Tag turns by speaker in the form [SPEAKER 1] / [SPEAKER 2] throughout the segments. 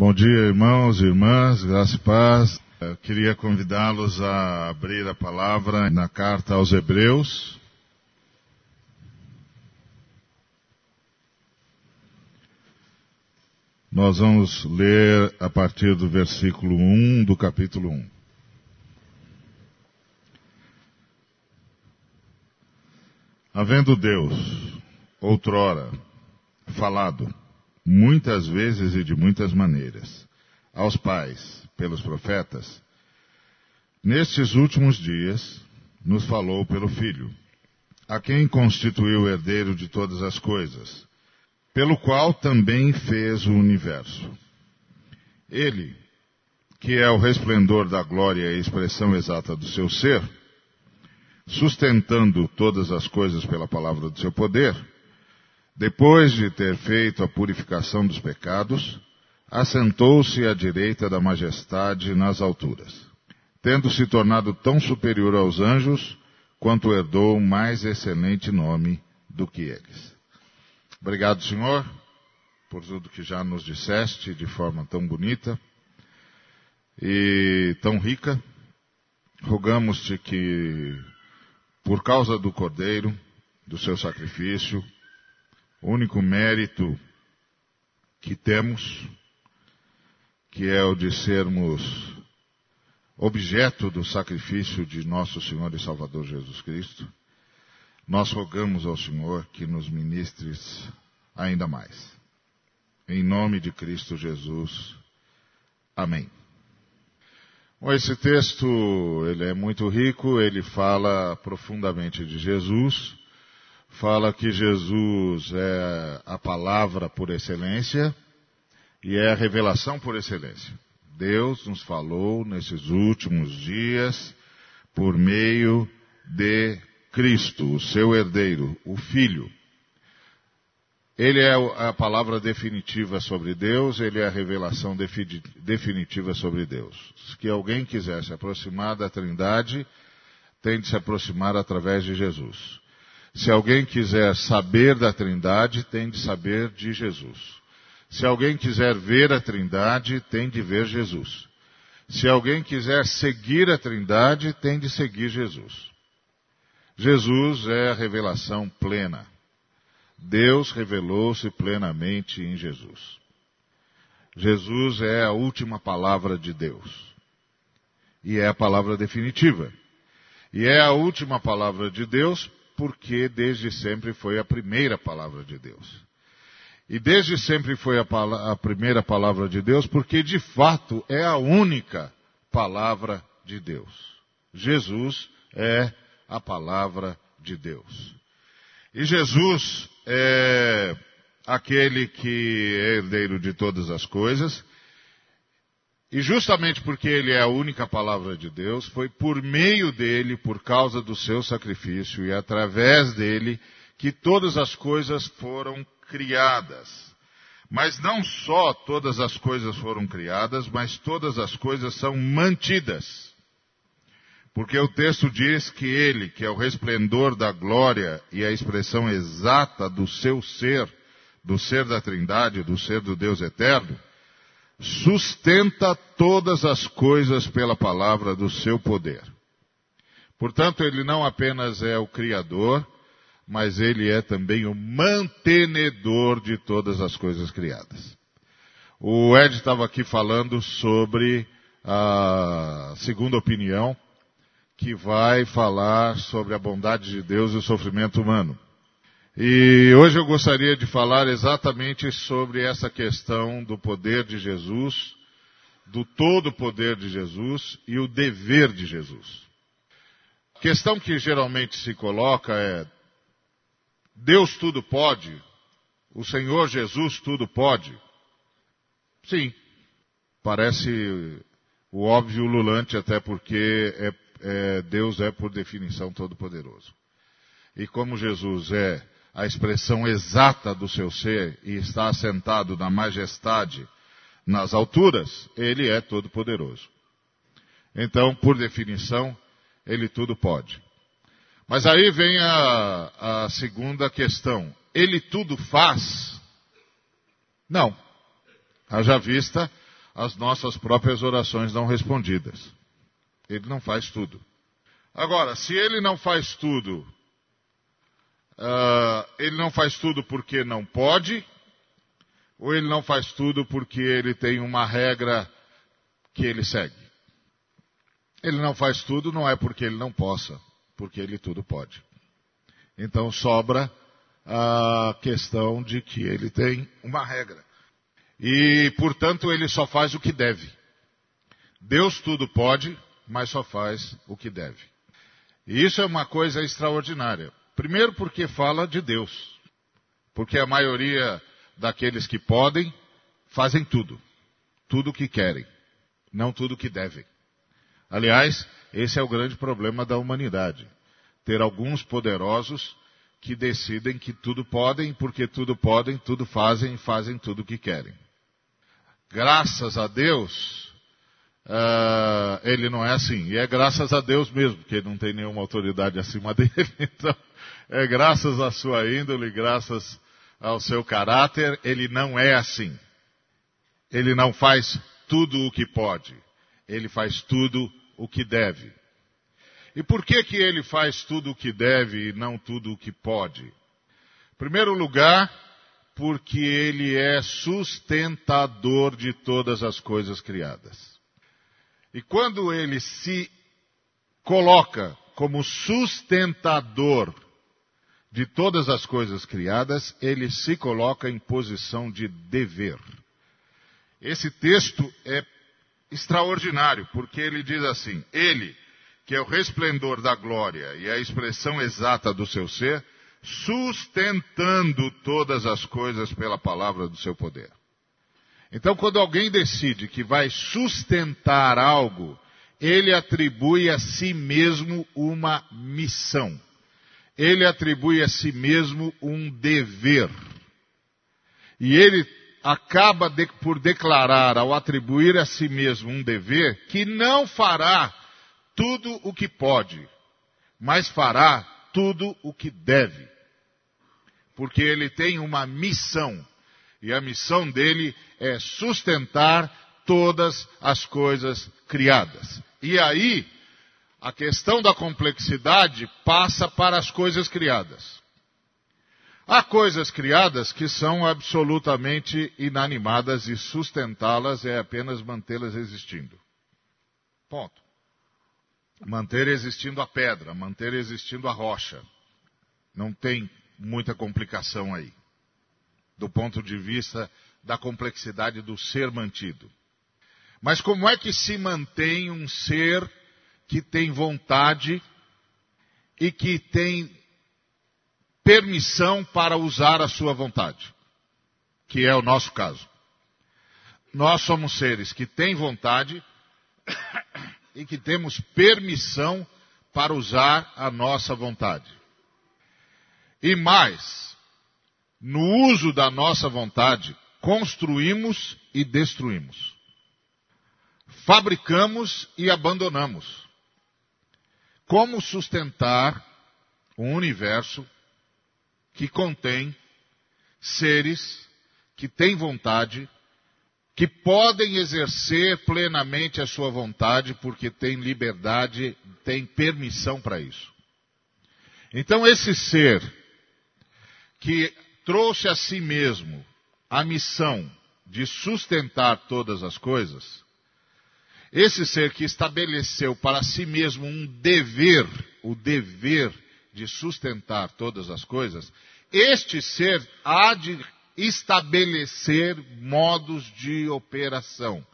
[SPEAKER 1] Bom dia, irmãos e irmãs, graça e paz. Eu queria convidá-los a abrir a palavra na carta aos Hebreus. Nós vamos ler a partir do versículo 1 do capítulo 1. Havendo Deus, outrora, falado, muitas vezes e de muitas maneiras, aos pais, pelos profetas, nestes últimos dias, nos falou pelo Filho, a quem constituiu herdeiro de todas as coisas, pelo qual também fez o universo. Ele, que é o resplendor da glória e a expressão exata do seu ser, sustentando todas as coisas pela palavra do seu poder, depois de ter feito a purificação dos pecados, assentou-se à direita da majestade nas alturas, tendo se tornado tão superior aos anjos, quanto herdou mais excelente nome do que eles. Obrigado, Senhor, por tudo que já nos disseste de forma tão bonita e tão rica. Rogamos-te que, por causa do Cordeiro, do seu sacrifício, o único mérito que temos, que é o de sermos objeto do sacrifício de nosso Senhor e Salvador Jesus Cristo, nós rogamos ao Senhor que nos ministres ainda mais. Em nome de Cristo Jesus. Amém. Bom, esse texto, ele é muito rico, ele fala profundamente de Jesus, fala que Jesus é a palavra por excelência e é a revelação por excelência. Deus nos falou nesses últimos dias por meio de Cristo, o seu herdeiro, o Filho. Ele é a palavra definitiva sobre Deus, ele é a revelação definitiva sobre Deus. Se alguém quiser se aproximar da Trindade, tem de se aproximar através de Jesus. Se alguém quiser saber da Trindade, tem de saber de Jesus. Se alguém quiser ver a Trindade, tem de ver Jesus. Se alguém quiser seguir a Trindade, tem de seguir Jesus. Jesus é a revelação plena. Deus revelou-se plenamente em Jesus. Jesus é a última palavra de Deus. E é a palavra definitiva. E é a última palavra de Deus porque desde sempre foi a primeira palavra de Deus. E desde sempre foi a, a, primeira palavra de Deus, porque de fato é a única palavra de Deus. Jesus é a palavra de Deus. E Jesus é aquele que é herdeiro de todas as coisas, e justamente porque ele é a única palavra de Deus, foi por meio dele, por causa do seu sacrifício e através dele, que todas as coisas foram criadas. Mas não só todas as coisas foram criadas, mas todas as coisas são mantidas. Porque o texto diz que ele, que é o resplendor da glória e a expressão exata do seu ser, do ser da Trindade, do ser do Deus eterno, sustenta todas as coisas pela palavra do seu poder. Portanto, ele não apenas é o Criador, mas ele é também o mantenedor de todas as coisas criadas. O Ed estava aqui falando sobre a segunda opinião, que vai falar sobre a bondade de Deus e o sofrimento humano. E hoje eu gostaria de falar exatamente sobre essa questão do poder de Jesus, do todo poder de Jesus e o dever de Jesus. A questão que geralmente se coloca é: Deus tudo pode? O Senhor Jesus tudo pode? Sim. Parece o óbvio lulante, até porque é, é, Deus é, por definição, todo-poderoso. E como Jesus é a expressão exata do seu ser e está assentado na majestade nas alturas, ele é todo-poderoso. Então, por definição, ele tudo pode. Mas aí vem a, a segunda questão. Ele tudo faz? Não. Haja vista as nossas próprias orações não respondidas. Ele não faz tudo. Agora, se ele não faz tudo, uh, ele não faz tudo porque não pode, ou ele não faz tudo porque ele tem uma regra que ele segue. Ele não faz tudo não é porque ele não possa, porque ele tudo pode. Então sobra a questão de que ele tem uma regra. E, portanto, ele só faz o que deve. Deus tudo pode, mas só faz o que deve. E isso é uma coisa extraordinária. Primeiro porque fala de Deus. Porque a maioria daqueles que podem fazem tudo. Tudo o que querem. Não tudo o que devem. Aliás, esse é o grande problema da humanidade. Ter alguns poderosos que decidem que tudo podem, porque tudo podem, tudo fazem e fazem tudo o que querem. Graças a Deus, uh, ele não é assim. E é graças a Deus mesmo, porque ele não tem nenhuma autoridade acima dele. Então, é graças à sua índole, graças ao seu caráter, ele não é assim. Ele não faz tudo o que pode. Ele faz tudo o que deve. E por que que ele faz tudo o que deve e não tudo o que pode? Em primeiro lugar, porque ele é sustentador de todas as coisas criadas. E quando ele se coloca como sustentador de todas as coisas criadas, ele se coloca em posição de dever. Esse texto é extraordinário, porque ele diz assim: Ele, que é o resplendor da glória e a expressão exata do seu ser, sustentando todas as coisas pela palavra do seu poder. Então, quando alguém decide que vai sustentar algo, ele atribui a si mesmo uma missão ele atribui a si mesmo um dever. E ele acaba de, por declarar, ao atribuir a si mesmo um dever, que não fará tudo o que pode, mas fará tudo o que deve. Porque ele tem uma missão. E a missão dele é sustentar todas as coisas criadas. E aí, a questão da complexidade passa para as coisas criadas. Há coisas criadas que são absolutamente inanimadas e sustentá-las é apenas mantê-las existindo. Ponto. Manter existindo a pedra, manter existindo a rocha. Não tem muita complicação aí. Do ponto de vista da complexidade do ser mantido. Mas como é que se mantém um ser que tem vontade e que tem permissão para usar a sua vontade, que é o nosso caso. Nós somos seres que têm vontade e que temos permissão para usar a nossa vontade. E mais, no uso da nossa vontade, construímos e destruímos. Fabricamos e abandonamos como sustentar um universo que contém seres que têm vontade, que podem exercer plenamente a sua vontade, porque têm liberdade, têm permissão para isso. Então, esse ser que trouxe a si mesmo a missão de sustentar todas as coisas, esse ser que estabeleceu para si mesmo um dever, o dever de sustentar todas as coisas, este ser há de estabelecer modos de operação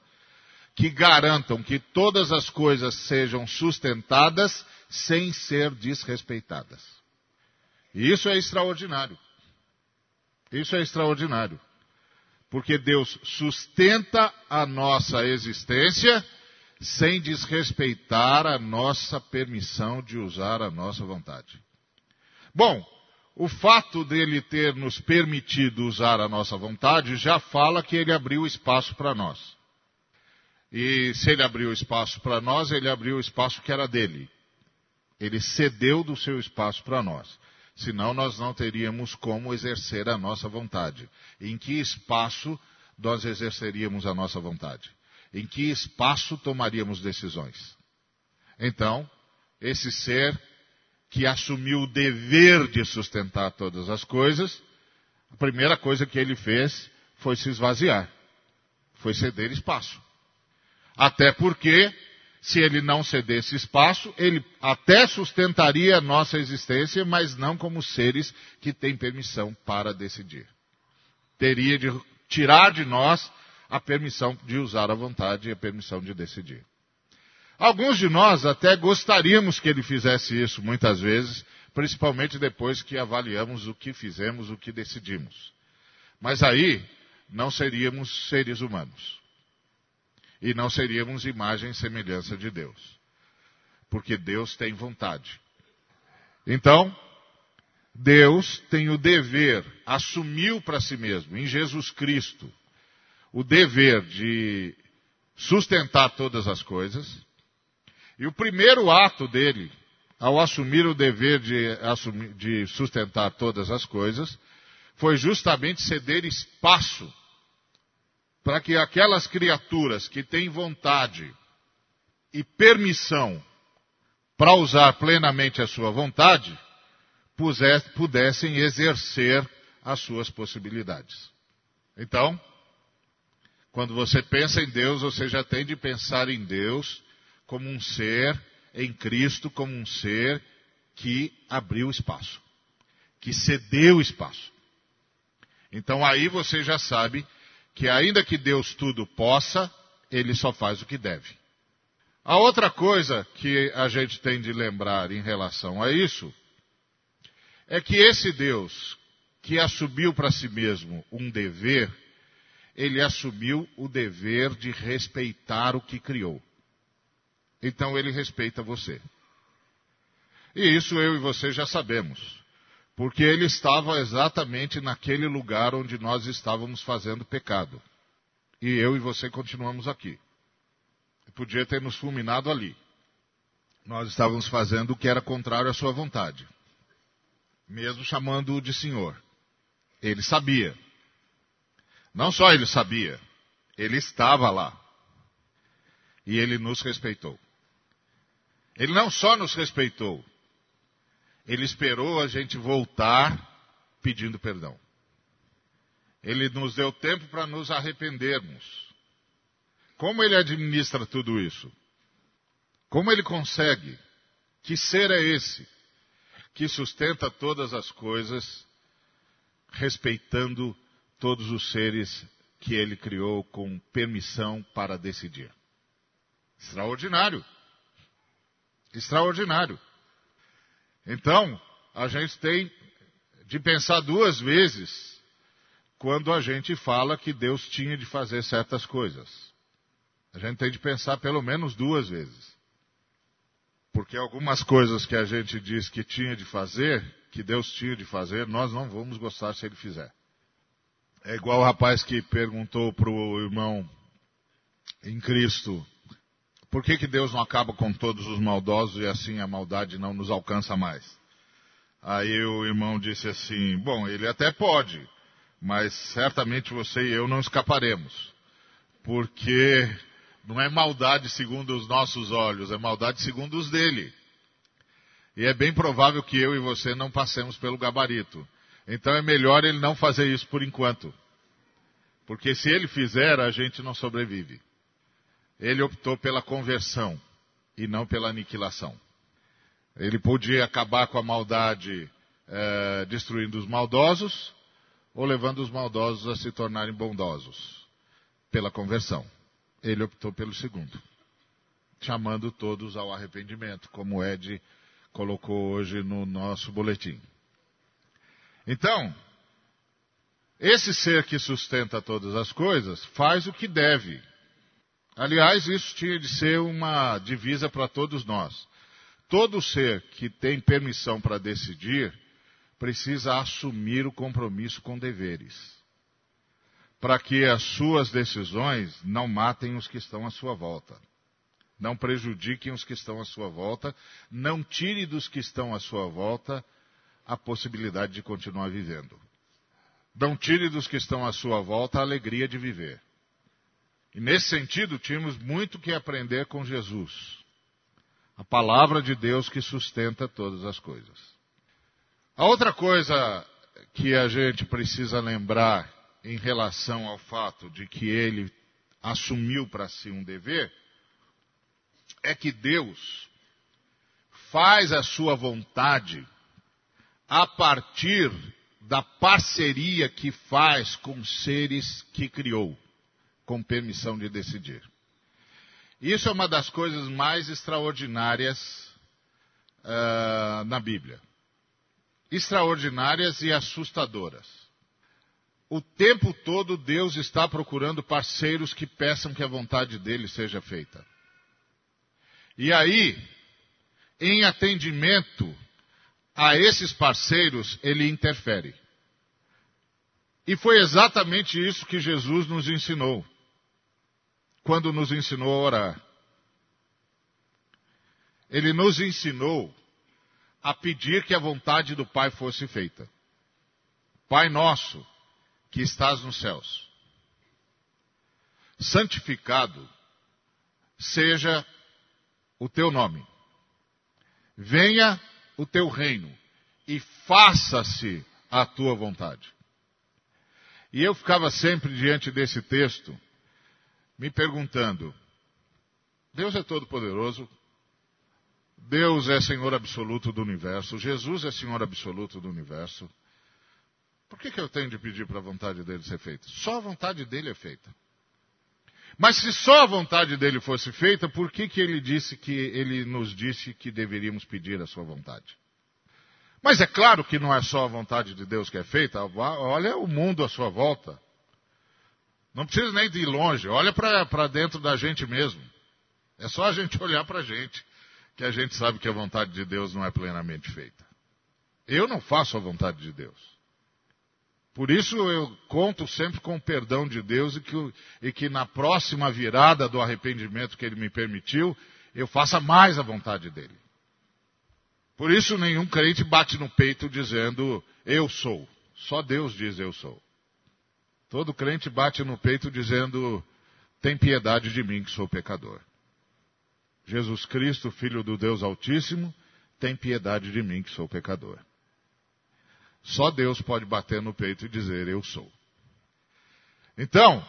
[SPEAKER 1] que garantam que todas as coisas sejam sustentadas sem ser desrespeitadas. E isso é extraordinário. Isso é extraordinário. Porque Deus sustenta a nossa existência sem desrespeitar a nossa permissão de usar a nossa vontade. Bom, o fato dele ter nos permitido usar a nossa vontade já fala que ele abriu espaço para nós. E se ele abriu espaço para nós, ele abriu o espaço que era dele. Ele cedeu do seu espaço para nós. Senão nós não teríamos como exercer a nossa vontade. Em que espaço nós exerceríamos a nossa vontade? em que espaço tomaríamos decisões. Então, esse ser que assumiu o dever de sustentar todas as coisas, a primeira coisa que ele fez foi se esvaziar, foi ceder espaço. Até porque, se ele não cedesse espaço, ele até sustentaria a nossa existência, mas não como seres que têm permissão para decidir. Teria de tirar de nós a permissão de usar a vontade e a permissão de decidir. Alguns de nós até gostaríamos que ele fizesse isso muitas vezes, principalmente depois que avaliamos o que fizemos, o que decidimos. Mas aí não seríamos seres humanos. E não seríamos imagem e semelhança de Deus. Porque Deus tem vontade. Então, Deus tem o dever, assumiu para si mesmo, em Jesus Cristo, o dever de sustentar todas as coisas. E o primeiro ato dele, ao assumir o dever de, assumir, de sustentar todas as coisas, foi justamente ceder espaço para que aquelas criaturas que têm vontade e permissão para usar plenamente a sua vontade, pudessem exercer as suas possibilidades. Então, quando você pensa em Deus, você já tem de pensar em Deus como um ser, em Cristo como um ser que abriu espaço, que cedeu espaço. Então aí você já sabe que ainda que Deus tudo possa, ele só faz o que deve. A outra coisa que a gente tem de lembrar em relação a isso é que esse Deus que assumiu para si mesmo um dever, ele assumiu o dever de respeitar o que criou. Então ele respeita você. E isso eu e você já sabemos. Porque ele estava exatamente naquele lugar onde nós estávamos fazendo pecado. E eu e você continuamos aqui. Podia ter nos fulminado ali. Nós estávamos fazendo o que era contrário à sua vontade. Mesmo chamando-o de Senhor. Ele sabia. Não só ele sabia, ele estava lá. E ele nos respeitou. Ele não só nos respeitou, ele esperou a gente voltar pedindo perdão. Ele nos deu tempo para nos arrependermos. Como ele administra tudo isso? Como ele consegue? Que ser é esse que sustenta todas as coisas, respeitando todos os seres que ele criou com permissão para decidir? Extraordinário. Extraordinário. Então, a gente tem de pensar duas vezes quando a gente fala que Deus tinha de fazer certas coisas. A gente tem de pensar pelo menos duas vezes. Porque algumas coisas que a gente diz que tinha de fazer, que Deus tinha de fazer, nós não vamos gostar se ele fizer. É igual o rapaz que perguntou para o irmão em Cristo, por que, que Deus não acaba com todos os maldosos e assim a maldade não nos alcança mais? Aí o irmão disse assim: Bom, ele até pode, mas certamente você e eu não escaparemos, porque não é maldade segundo os nossos olhos, é maldade segundo os dele. E é bem provável que eu e você não passemos pelo gabarito. Então é melhor ele não fazer isso por enquanto. Porque se ele fizer, a gente não sobrevive. Ele optou pela conversão e não pela aniquilação. Ele podia acabar com a maldade é, destruindo os maldosos ou levando os maldosos a se tornarem bondosos pela conversão. Ele optou pelo segundo, chamando todos ao arrependimento, como Ed colocou hoje no nosso boletim. Então, esse ser que sustenta todas as coisas faz o que deve Aliás, isso tinha de ser uma divisa para todos nós. Todo ser que tem permissão para decidir precisa assumir o compromisso com deveres, para que as suas decisões não matem os que estão à sua volta, não prejudiquem os que estão à sua volta, não tire dos que estão à sua volta a possibilidade de continuar vivendo. Não tire dos que estão à sua volta a alegria de viver. E nesse sentido, tínhamos muito que aprender com Jesus. A palavra de Deus que sustenta todas as coisas. A outra coisa que a gente precisa lembrar em relação ao fato de que ele assumiu para si um dever é que Deus faz a sua vontade a partir da parceria que faz com seres que criou, com permissão de decidir. Isso é uma das coisas mais extraordinárias uh, na Bíblia. Extraordinárias e assustadoras. O tempo todo Deus está procurando parceiros que peçam que a vontade dele seja feita. E aí, em atendimento a esses parceiros, ele interfere. E foi exatamente isso que Jesus nos ensinou, quando nos ensinou a orar. Ele nos ensinou a pedir que a vontade do Pai fosse feita. Pai nosso, que estás nos céus, santificado seja o teu nome. Venha o teu reino e faça-se a tua vontade. E eu ficava sempre diante desse texto, me perguntando: Deus é todo-poderoso, Deus é Senhor absoluto do universo, Jesus é Senhor absoluto do universo. Por que, que eu tenho de pedir para a vontade dele ser feita? Só a vontade dele é feita. Mas se só a vontade dele fosse feita, por que, que ele disse que ele nos disse que deveríamos pedir a sua vontade? Mas é claro que não é só a vontade de Deus que é feita. Olha o mundo à sua volta. Não precisa nem de ir longe. Olha para dentro da gente mesmo. É só a gente olhar para a gente que a gente sabe que a vontade de Deus não é plenamente feita. Eu não faço a vontade de Deus. Por isso eu conto sempre com o perdão de Deus e que, e que na próxima virada do arrependimento que Ele me permitiu, eu faça mais a vontade dEle. Por isso nenhum crente bate no peito dizendo eu sou. Só Deus diz eu sou. Todo crente bate no peito dizendo tem piedade de mim que sou pecador. Jesus Cristo, Filho do Deus Altíssimo, tem piedade de mim que sou pecador. Só Deus pode bater no peito e dizer: Eu sou. Então,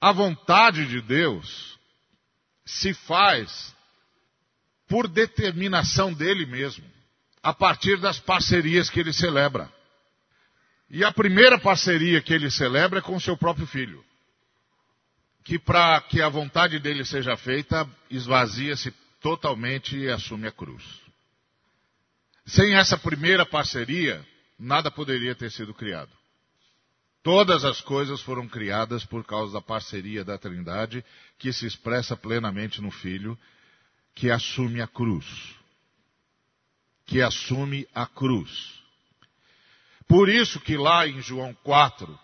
[SPEAKER 1] a vontade de Deus se faz por determinação dele mesmo, a partir das parcerias que ele celebra. E a primeira parceria que ele celebra é com seu próprio filho. Que para que a vontade dele seja feita, esvazia-se totalmente e assume a cruz. Sem essa primeira parceria, nada poderia ter sido criado. Todas as coisas foram criadas por causa da parceria da Trindade, que se expressa plenamente no Filho, que assume a cruz. Que assume a cruz. Por isso que lá em João 4,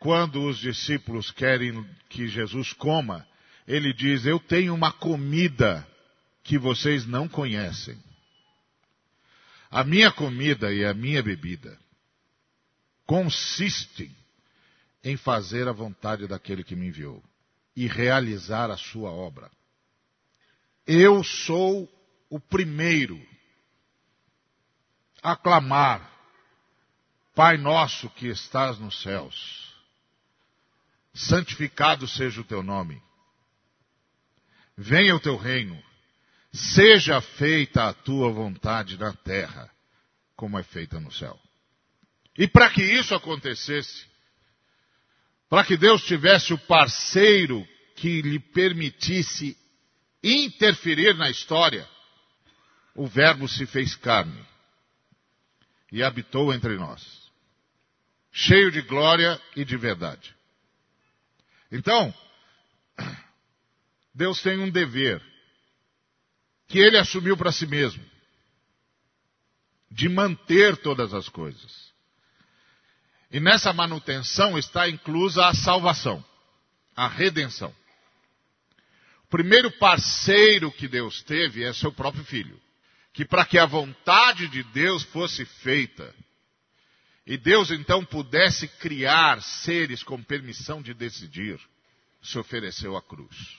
[SPEAKER 1] quando os discípulos querem que Jesus coma, ele diz: Eu tenho uma comida que vocês não conhecem. A minha comida e a minha bebida consistem em fazer a vontade daquele que me enviou e realizar a sua obra. Eu sou o primeiro a clamar, Pai nosso que estás nos céus, santificado seja o teu nome, venha o teu reino, Seja feita a tua vontade na terra, como é feita no céu. E para que isso acontecesse, para que Deus tivesse o parceiro que lhe permitisse interferir na história, o Verbo se fez carne e habitou entre nós, cheio de glória e de verdade. Então, Deus tem um dever que ele assumiu para si mesmo de manter todas as coisas. E nessa manutenção está inclusa a salvação, a redenção. O primeiro parceiro que Deus teve é seu próprio filho, que para que a vontade de Deus fosse feita, e Deus então pudesse criar seres com permissão de decidir, se ofereceu à cruz.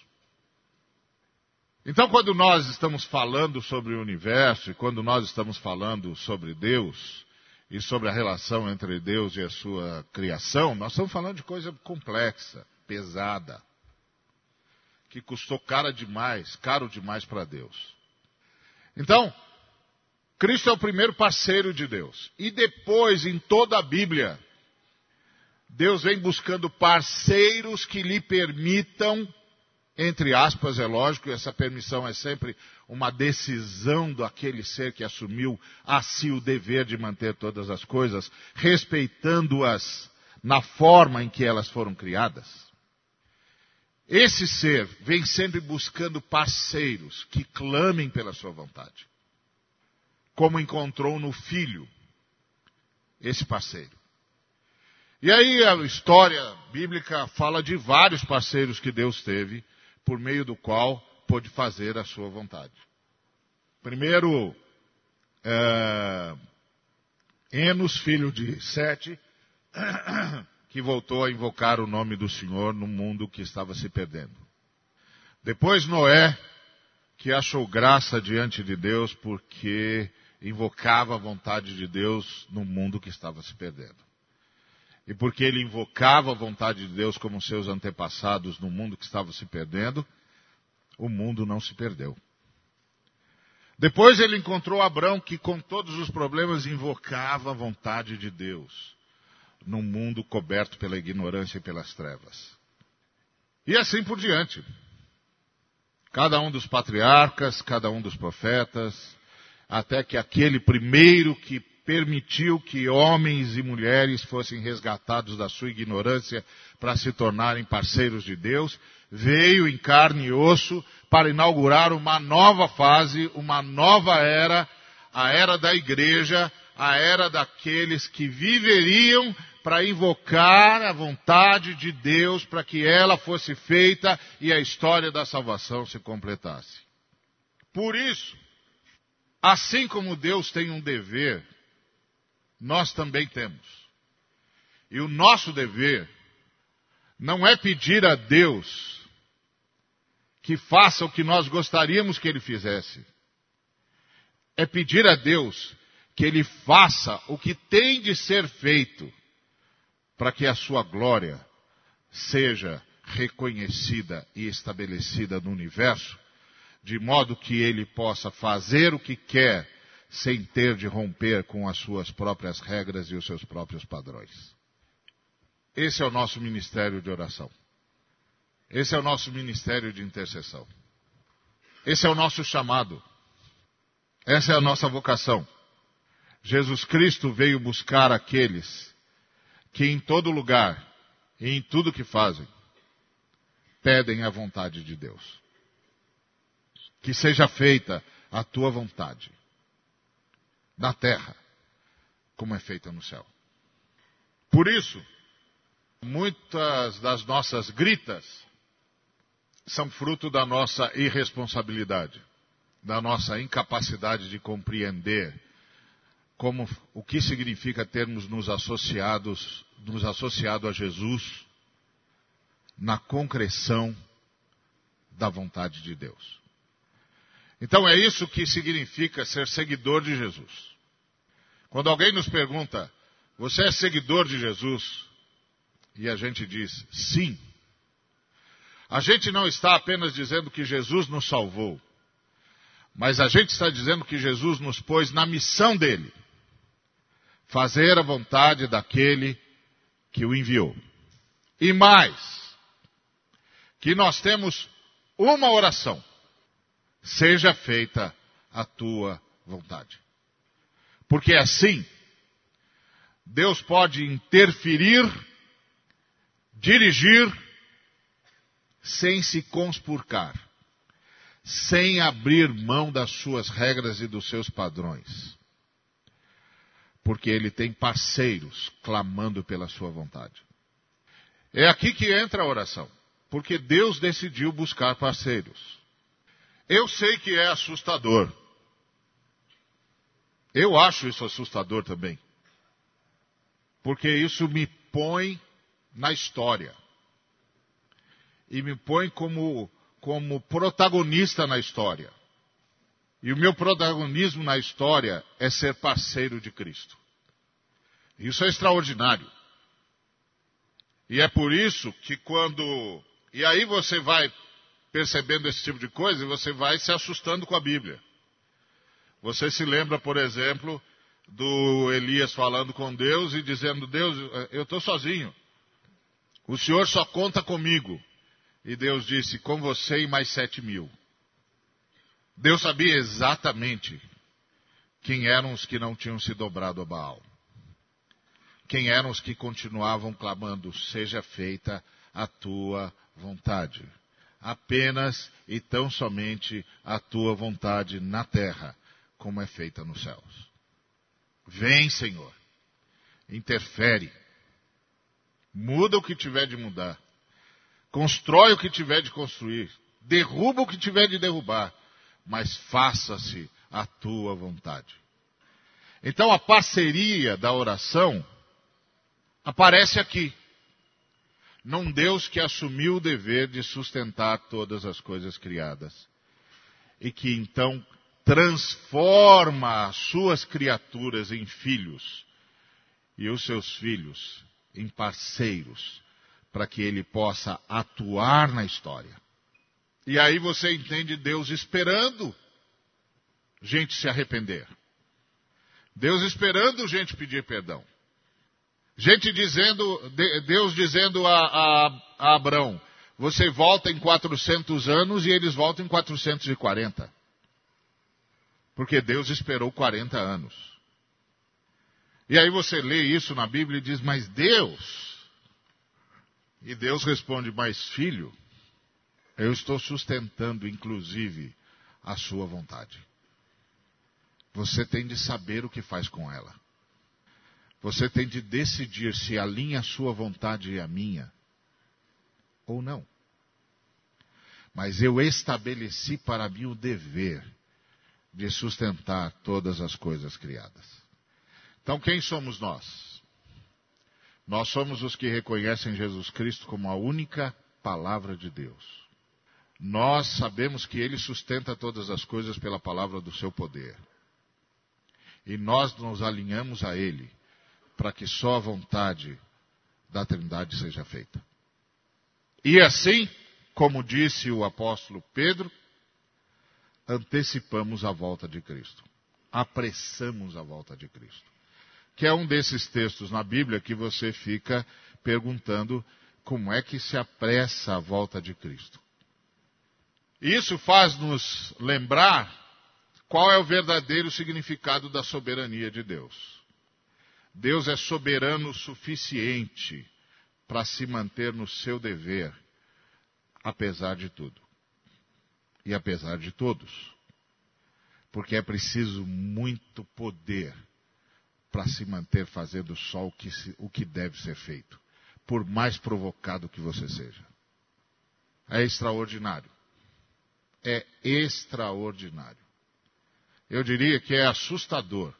[SPEAKER 1] Então, quando nós estamos falando sobre o universo e quando nós estamos falando sobre Deus e sobre a relação entre Deus e a sua criação, nós estamos falando de coisa complexa, pesada, que custou cara demais, caro demais para Deus. Então, Cristo é o primeiro parceiro de Deus. E depois, em toda a Bíblia, Deus vem buscando parceiros que lhe permitam, entre aspas, é lógico, essa permissão é sempre uma decisão daquele ser que assumiu a si o dever de manter todas as coisas, respeitando-as na forma em que elas foram criadas. Esse ser vem sempre buscando parceiros que clamem pela sua vontade como encontrou no filho esse parceiro. E aí a história bíblica fala de vários parceiros que Deus teve, por meio do qual pôde fazer a sua vontade. Primeiro, é, Enos, filho de Sete, que voltou a invocar o nome do Senhor no mundo que estava se perdendo. Depois Noé, que achou graça diante de Deus porque invocava a vontade de Deus no mundo que estava se perdendo. E porque ele invocava a vontade de Deus como seus antepassados no mundo que estava se perdendo, o mundo não se perdeu. Depois ele encontrou Abraão que com todos os problemas invocava a vontade de Deus num mundo coberto pela ignorância e pelas trevas. E assim por diante. Cada um dos patriarcas, cada um dos profetas, até que aquele primeiro que permitiu que homens e mulheres fossem resgatados da sua ignorância para se tornarem parceiros de Deus, veio em carne e osso para inaugurar uma nova fase, uma nova era, a era da igreja, a era daqueles que viveriam para invocar a vontade de Deus para que ela fosse feita e a história da salvação se completasse. Por isso, Assim como Deus tem um dever, nós também temos. E o nosso dever não é pedir a Deus que faça o que nós gostaríamos que Ele fizesse. É pedir a Deus que Ele faça o que tem de ser feito para que a Sua glória seja reconhecida e estabelecida no universo de modo que ele possa fazer o que quer sem ter de romper com as suas próprias regras e os seus próprios padrões. Esse é o nosso ministério de oração. Esse é o nosso ministério de intercessão. Esse é o nosso chamado. Essa é a nossa vocação. Jesus Cristo veio buscar aqueles que em todo lugar e em tudo que fazem pedem a vontade de Deus que seja feita a tua vontade, na terra, como é feita no céu. Por isso, muitas das nossas gritas são fruto da nossa irresponsabilidade, da nossa incapacidade de compreender como o que significa termos nos associados, nos associado a Jesus na concreção da vontade de Deus. Então é isso que significa ser seguidor de Jesus. Quando alguém nos pergunta, você é seguidor de Jesus? E a gente diz, sim. A gente não está apenas dizendo que Jesus nos salvou, mas a gente está dizendo que Jesus nos pôs na missão dele fazer a vontade daquele que o enviou. E mais, que nós temos uma oração seja feita a tua vontade. Porque assim, Deus pode interferir, dirigir, sem se conspurcar, sem abrir mão das suas regras e dos seus padrões. Porque ele tem parceiros clamando pela sua vontade. É aqui que entra a oração. Porque Deus decidiu buscar parceiros. Eu sei que é assustador. Eu acho isso assustador também. Porque isso me põe na história. e me põe como, como protagonista na história. E o meu protagonismo na história é ser parceiro de Cristo. Isso é extraordinário. E é por isso que quando. E aí você vai percebendo esse tipo de coisa e você vai se assustando com a Bíblia. Você se lembra, por exemplo, do Elias falando com Deus e dizendo: Deus, eu estou sozinho. O Senhor só conta comigo. E Deus disse: com você e mais sete mil. Deus sabia exatamente quem eram os que não tinham se dobrado a Baal. Quem eram os que continuavam clamando: seja feita a tua vontade. Apenas e tão somente a tua vontade na terra, como é feita nos céus. Vem, Senhor. Interfere. Muda o que tiver de mudar. Constrói o que tiver de construir. Derruba o que tiver de derrubar. Mas faça-se a tua vontade. Então a parceria da oração aparece aqui. Num Deus que assumiu o dever de sustentar todas as coisas criadas. E que então transforma as suas criaturas em filhos e os seus filhos em parceiros para que ele possa atuar na história. E aí você entende Deus esperando gente se arrepender. Deus esperando gente pedir perdão. Gente dizendo, Deus dizendo a, a, a Abraão, você volta em 400 anos e eles voltam em 440. Porque Deus esperou 40 anos. E aí você lê isso na Bíblia e diz, mas Deus. E Deus responde, mas filho, eu estou sustentando inclusive a sua vontade. Você tem de saber o que faz com ela. Você tem de decidir se alinha a sua vontade e a minha ou não. Mas eu estabeleci para mim o dever de sustentar todas as coisas criadas. Então, quem somos nós? Nós somos os que reconhecem Jesus Cristo como a única palavra de Deus. Nós sabemos que Ele sustenta todas as coisas pela palavra do seu poder. E nós nos alinhamos a Ele para que só a vontade da Trindade seja feita. E assim, como disse o apóstolo Pedro, antecipamos a volta de Cristo. Apressamos a volta de Cristo. Que é um desses textos na Bíblia que você fica perguntando como é que se apressa a volta de Cristo. Isso faz-nos lembrar qual é o verdadeiro significado da soberania de Deus. Deus é soberano o suficiente para se manter no seu dever, apesar de tudo e apesar de todos. Porque é preciso muito poder para se manter fazendo só o que, se, o que deve ser feito, por mais provocado que você seja. É extraordinário. É extraordinário. Eu diria que é assustador.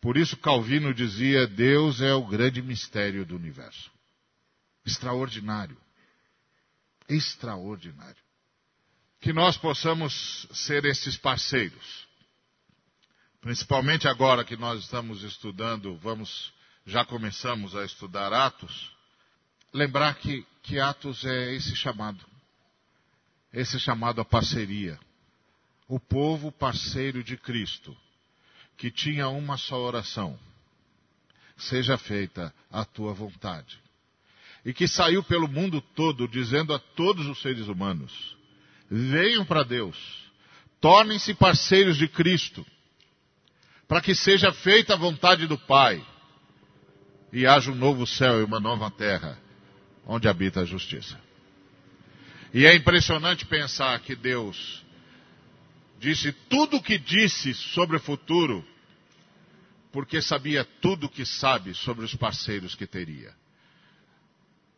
[SPEAKER 1] Por isso Calvino dizia: Deus é o grande mistério do universo. Extraordinário. Extraordinário que nós possamos ser esses parceiros. Principalmente agora que nós estamos estudando, vamos, já começamos a estudar Atos, lembrar que, que Atos é esse chamado. Esse chamado à parceria. O povo parceiro de Cristo, que tinha uma só oração. Seja feita a tua vontade. E que saiu pelo mundo todo dizendo a todos os seres humanos: venham para Deus, tornem-se parceiros de Cristo, para que seja feita a vontade do Pai e haja um novo céu e uma nova terra, onde habita a justiça. E é impressionante pensar que Deus disse tudo o que disse sobre o futuro, porque sabia tudo o que sabe sobre os parceiros que teria.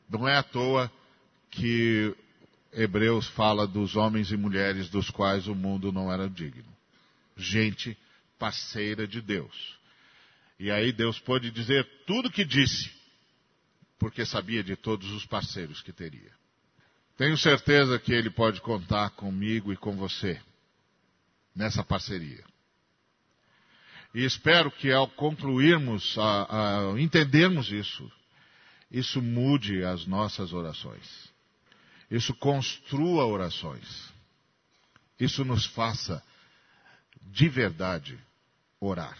[SPEAKER 1] Não é à toa que Hebreus fala dos homens e mulheres dos quais o mundo não era digno. Gente parceira de Deus. E aí Deus pôde dizer tudo o que disse, porque sabia de todos os parceiros que teria. Tenho certeza que ele pode contar comigo e com você nessa parceria. E espero que ao concluirmos, a, a entendermos isso, isso mude as nossas orações. Isso construa orações. Isso nos faça de verdade orar.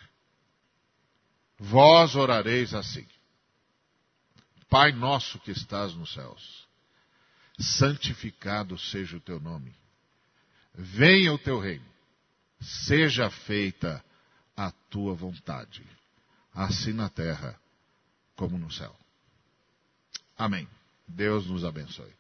[SPEAKER 1] Vós orareis assim. Pai nosso que estás nos céus, santificado seja o teu nome. Venha o teu reino. Seja feita a tua vontade, assim na terra como no céu. Amém. Deus nos abençoe.